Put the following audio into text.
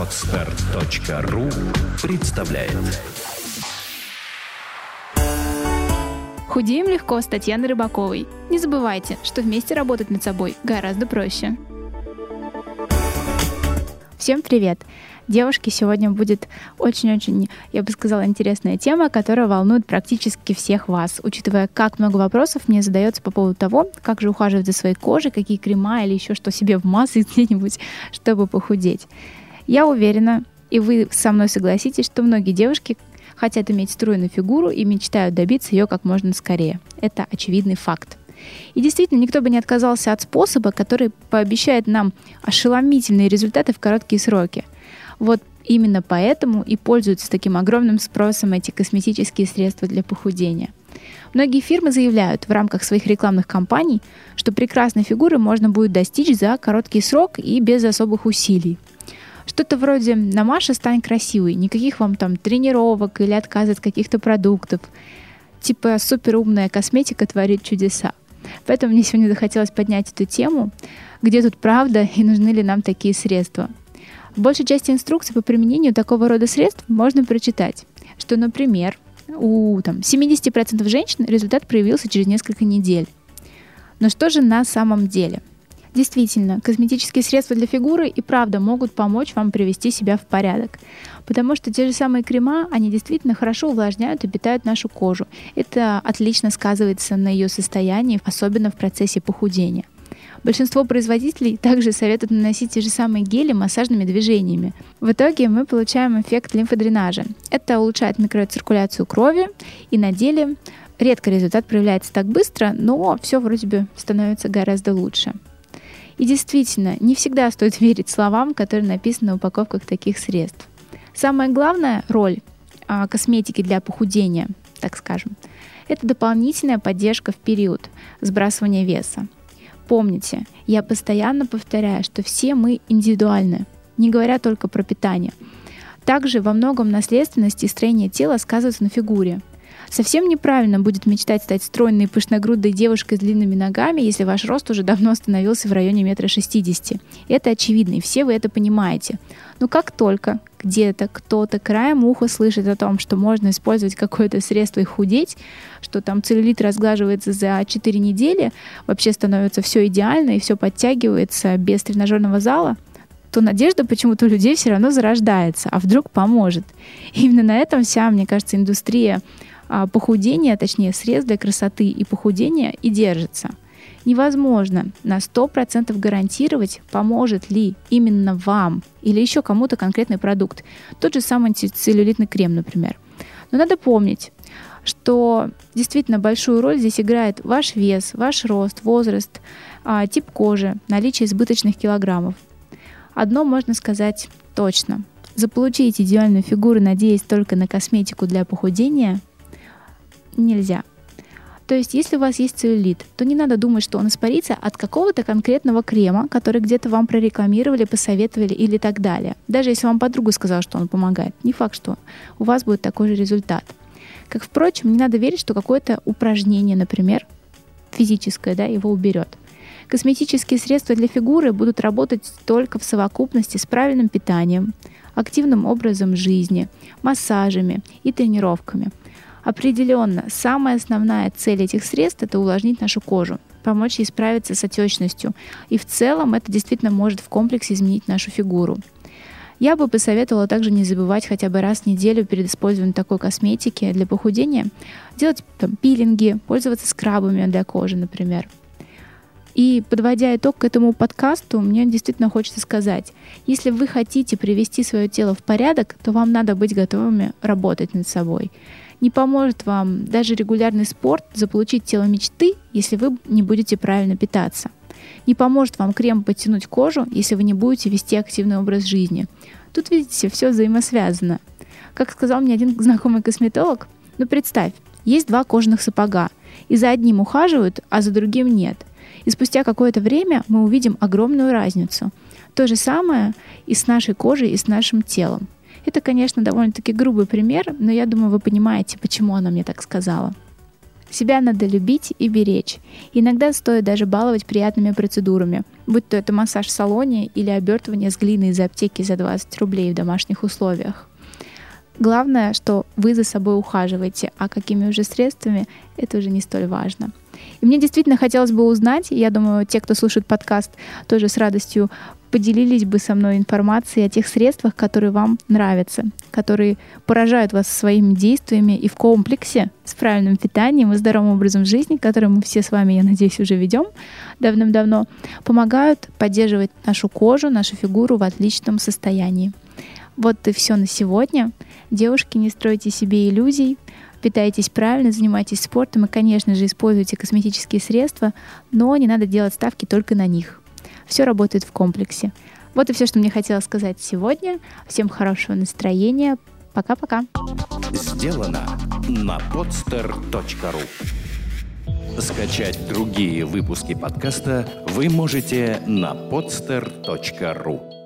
Отстар.ру представляет Худеем легко с Татьяной Рыбаковой. Не забывайте, что вместе работать над собой гораздо проще. Всем привет! Девушки, сегодня будет очень-очень, я бы сказала, интересная тема, которая волнует практически всех вас, учитывая, как много вопросов мне задается по поводу того, как же ухаживать за своей кожей, какие крема или еще что себе в массы где-нибудь, чтобы похудеть. Я уверена, и вы со мной согласитесь, что многие девушки хотят иметь стройную фигуру и мечтают добиться ее как можно скорее. Это очевидный факт. И действительно, никто бы не отказался от способа, который пообещает нам ошеломительные результаты в короткие сроки – вот именно поэтому и пользуются таким огромным спросом эти косметические средства для похудения. Многие фирмы заявляют в рамках своих рекламных кампаний, что прекрасной фигуры можно будет достичь за короткий срок и без особых усилий. Что-то вроде «на Маша стань красивой», никаких вам там тренировок или отказа от каких-то продуктов. Типа суперумная косметика творит чудеса. Поэтому мне сегодня захотелось поднять эту тему, где тут правда и нужны ли нам такие средства – большей части инструкций по применению такого рода средств можно прочитать, что, например, у там, 70% женщин результат проявился через несколько недель. Но что же на самом деле? Действительно, косметические средства для фигуры и правда могут помочь вам привести себя в порядок. Потому что те же самые крема, они действительно хорошо увлажняют и питают нашу кожу. Это отлично сказывается на ее состоянии, особенно в процессе похудения. Большинство производителей также советуют наносить те же самые гели массажными движениями. В итоге мы получаем эффект лимфодренажа. Это улучшает микроциркуляцию крови, и на деле редко результат проявляется так быстро, но все вроде бы становится гораздо лучше. И действительно, не всегда стоит верить словам, которые написаны на упаковках таких средств. Самая главная роль а, косметики для похудения, так скажем, это дополнительная поддержка в период сбрасывания веса. Помните, я постоянно повторяю, что все мы индивидуальны, не говоря только про питание. Также во многом наследственность и строение тела сказываются на фигуре. Совсем неправильно будет мечтать стать стройной и пышногрудой девушкой с длинными ногами, если ваш рост уже давно остановился в районе метра шестидесяти. Это очевидно, и все вы это понимаете. Но как только где-то кто-то краем уха слышит о том, что можно использовать какое-то средство и худеть, что там целлюлит разглаживается за 4 недели, вообще становится все идеально и все подтягивается без тренажерного зала, то надежда почему-то у людей все равно зарождается, а вдруг поможет. Именно на этом вся, мне кажется, индустрия а, похудения, точнее средств для красоты и похудения и держится. Невозможно на 100% гарантировать, поможет ли именно вам или еще кому-то конкретный продукт. Тот же самый антицеллюлитный крем, например. Но надо помнить, что действительно большую роль здесь играет ваш вес, ваш рост, возраст, а, тип кожи, наличие избыточных килограммов. Одно можно сказать точно. Заполучить идеальную фигуру, надеясь только на косметику для похудения, нельзя. То есть, если у вас есть целлюлит, то не надо думать, что он испарится от какого-то конкретного крема, который где-то вам прорекламировали, посоветовали или так далее. Даже если вам подруга сказала, что он помогает, не факт, что у вас будет такой же результат. Как, впрочем, не надо верить, что какое-то упражнение, например, физическое, да, его уберет. Косметические средства для фигуры будут работать только в совокупности с правильным питанием, активным образом жизни, массажами и тренировками – Определенно, самая основная цель этих средств – это увлажнить нашу кожу, помочь ей справиться с отечностью. И в целом это действительно может в комплексе изменить нашу фигуру. Я бы посоветовала также не забывать хотя бы раз в неделю перед использованием такой косметики для похудения делать там, пилинги, пользоваться скрабами для кожи, например. И подводя итог к этому подкасту, мне действительно хочется сказать, если вы хотите привести свое тело в порядок, то вам надо быть готовыми работать над собой. Не поможет вам даже регулярный спорт заполучить тело мечты, если вы не будете правильно питаться. Не поможет вам крем подтянуть кожу, если вы не будете вести активный образ жизни. Тут, видите, все взаимосвязано. Как сказал мне один знакомый косметолог, ну представь, есть два кожаных сапога, и за одним ухаживают, а за другим нет. И спустя какое-то время мы увидим огромную разницу. То же самое и с нашей кожей, и с нашим телом. Это, конечно, довольно-таки грубый пример, но я думаю, вы понимаете, почему она мне так сказала. Себя надо любить и беречь. Иногда стоит даже баловать приятными процедурами, будь то это массаж в салоне или обертывание с глины из аптеки за 20 рублей в домашних условиях. Главное, что вы за собой ухаживаете, а какими уже средствами, это уже не столь важно. И мне действительно хотелось бы узнать, я думаю, те, кто слушает подкаст, тоже с радостью поделились бы со мной информацией о тех средствах, которые вам нравятся, которые поражают вас своими действиями и в комплексе с правильным питанием и здоровым образом жизни, который мы все с вами, я надеюсь, уже ведем давным-давно, помогают поддерживать нашу кожу, нашу фигуру в отличном состоянии. Вот и все на сегодня. Девушки, не стройте себе иллюзий, питайтесь правильно, занимайтесь спортом и, конечно же, используйте косметические средства, но не надо делать ставки только на них. Все работает в комплексе. Вот и все, что мне хотелось сказать сегодня. Всем хорошего настроения. Пока-пока. Сделано на podster.ru Скачать другие выпуски подкаста вы можете на podster.ru